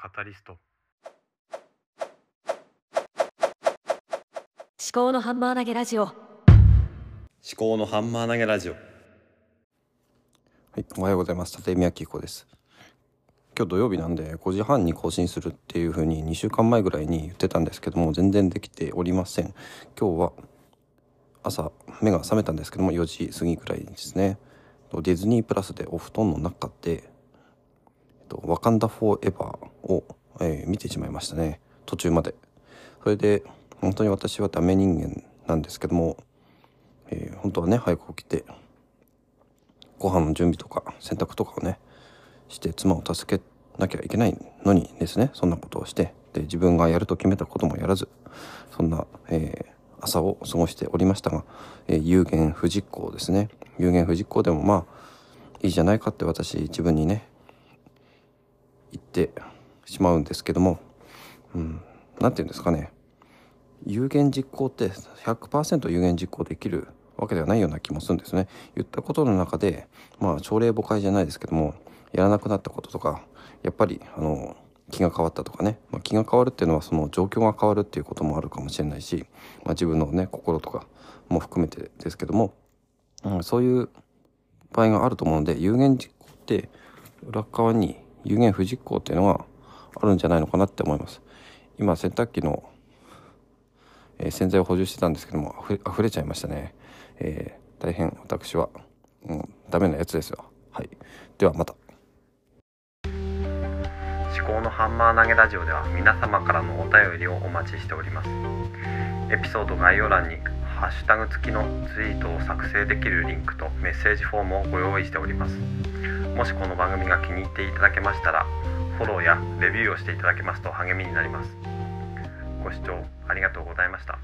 カタリスト至高のハンマー投げラジオ思考のハンマー投げラジオはい、おはようございます。立見明子です。今日土曜日なんで5時半に更新するっていう風に2週間前ぐらいに言ってたんですけども全然できておりません。今日は朝目が覚めたんですけども4時過ぎぐらいですね。ディズニープラスでお布団の中で「とワカンダ・フォーエバーを」えー見てしまいましたね。途中まで。それで本当に私はダメ人間なんですけども、えー本当はね早く起きてご飯の準備とか洗濯とかをねして妻を助けなきゃいけないのにですね。そんなことをしてで自分がやると決めたこともやらずそんな、えー朝を過ごしておりましたが、えー有言不実行ですね。有言不実行でもまあいいじゃないかって私自分にね言ってしまうんですけどもうんなんて言うんですかね。有言実行って100%有言実行できるわけではないような気もするんですね。言ったことの中でまあ朝令暮改じゃないですけどもやらなくなったこととかやっぱりあの気が変わったとかね、まあ、気が変わるっていうのはその状況が変わるっていうこともあるかもしれないし、まあ、自分のね心とかも含めてですけども、うん、そういう場合があると思うので有言実行って裏側に有言不実行っていうのがあるんじゃないのかなって思います。今洗濯機のえー洗剤を補充してたんですけどもあふれ溢れちゃいましたね、えー大変私は、うん、ダメなやつですよ。はい。ではまた。思考のハンマー投げラジオでは皆様からのお便りをお待ちしております。エピソード概要欄にハッシュタグ付きのツイートを作成できるリンクとメッセージフォームをご用意しております。もしこの番組が気に入っていただけましたらフォローやレビューをしていただけますと励みになります。ご視聴ありがとうございました。